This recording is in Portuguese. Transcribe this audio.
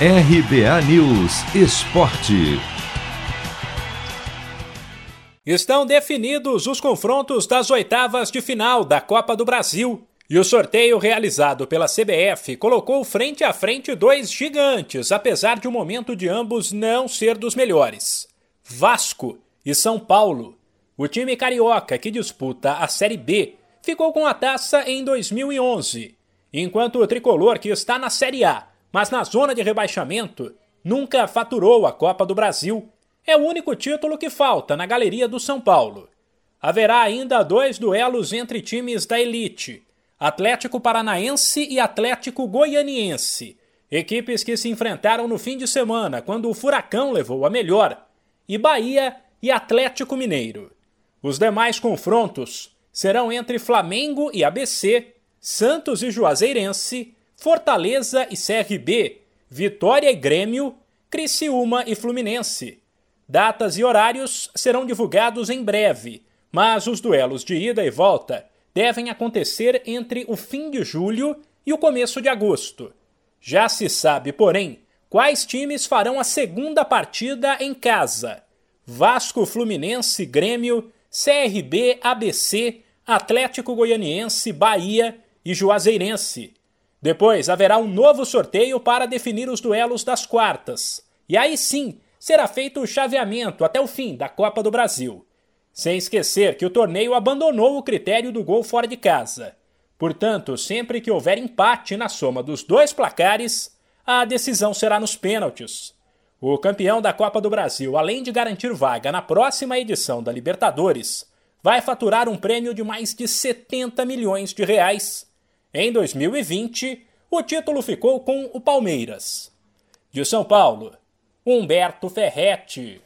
RBA News Esporte. Estão definidos os confrontos das oitavas de final da Copa do Brasil. E o sorteio realizado pela CBF colocou frente a frente dois gigantes, apesar de o momento de ambos não ser dos melhores: Vasco e São Paulo. O time carioca que disputa a Série B ficou com a taça em 2011, enquanto o tricolor que está na Série A mas na zona de rebaixamento nunca faturou a Copa do Brasil. É o único título que falta na galeria do São Paulo. Haverá ainda dois duelos entre times da elite: Atlético Paranaense e Atlético Goianiense, equipes que se enfrentaram no fim de semana quando o Furacão levou a melhor, e Bahia e Atlético Mineiro. Os demais confrontos serão entre Flamengo e ABC, Santos e Juazeirense, Fortaleza e CRB, Vitória e Grêmio, Criciúma e Fluminense. Datas e horários serão divulgados em breve, mas os duelos de ida e volta devem acontecer entre o fim de julho e o começo de agosto. Já se sabe, porém, quais times farão a segunda partida em casa: Vasco, Fluminense, Grêmio, CRB, ABC, Atlético Goianiense, Bahia e Juazeirense. Depois haverá um novo sorteio para definir os duelos das quartas. E aí sim será feito o chaveamento até o fim da Copa do Brasil. Sem esquecer que o torneio abandonou o critério do gol fora de casa. Portanto, sempre que houver empate na soma dos dois placares, a decisão será nos pênaltis. O campeão da Copa do Brasil, além de garantir vaga na próxima edição da Libertadores, vai faturar um prêmio de mais de 70 milhões de reais em 2020, o título ficou com o Palmeiras. De São Paulo, Humberto Ferretti.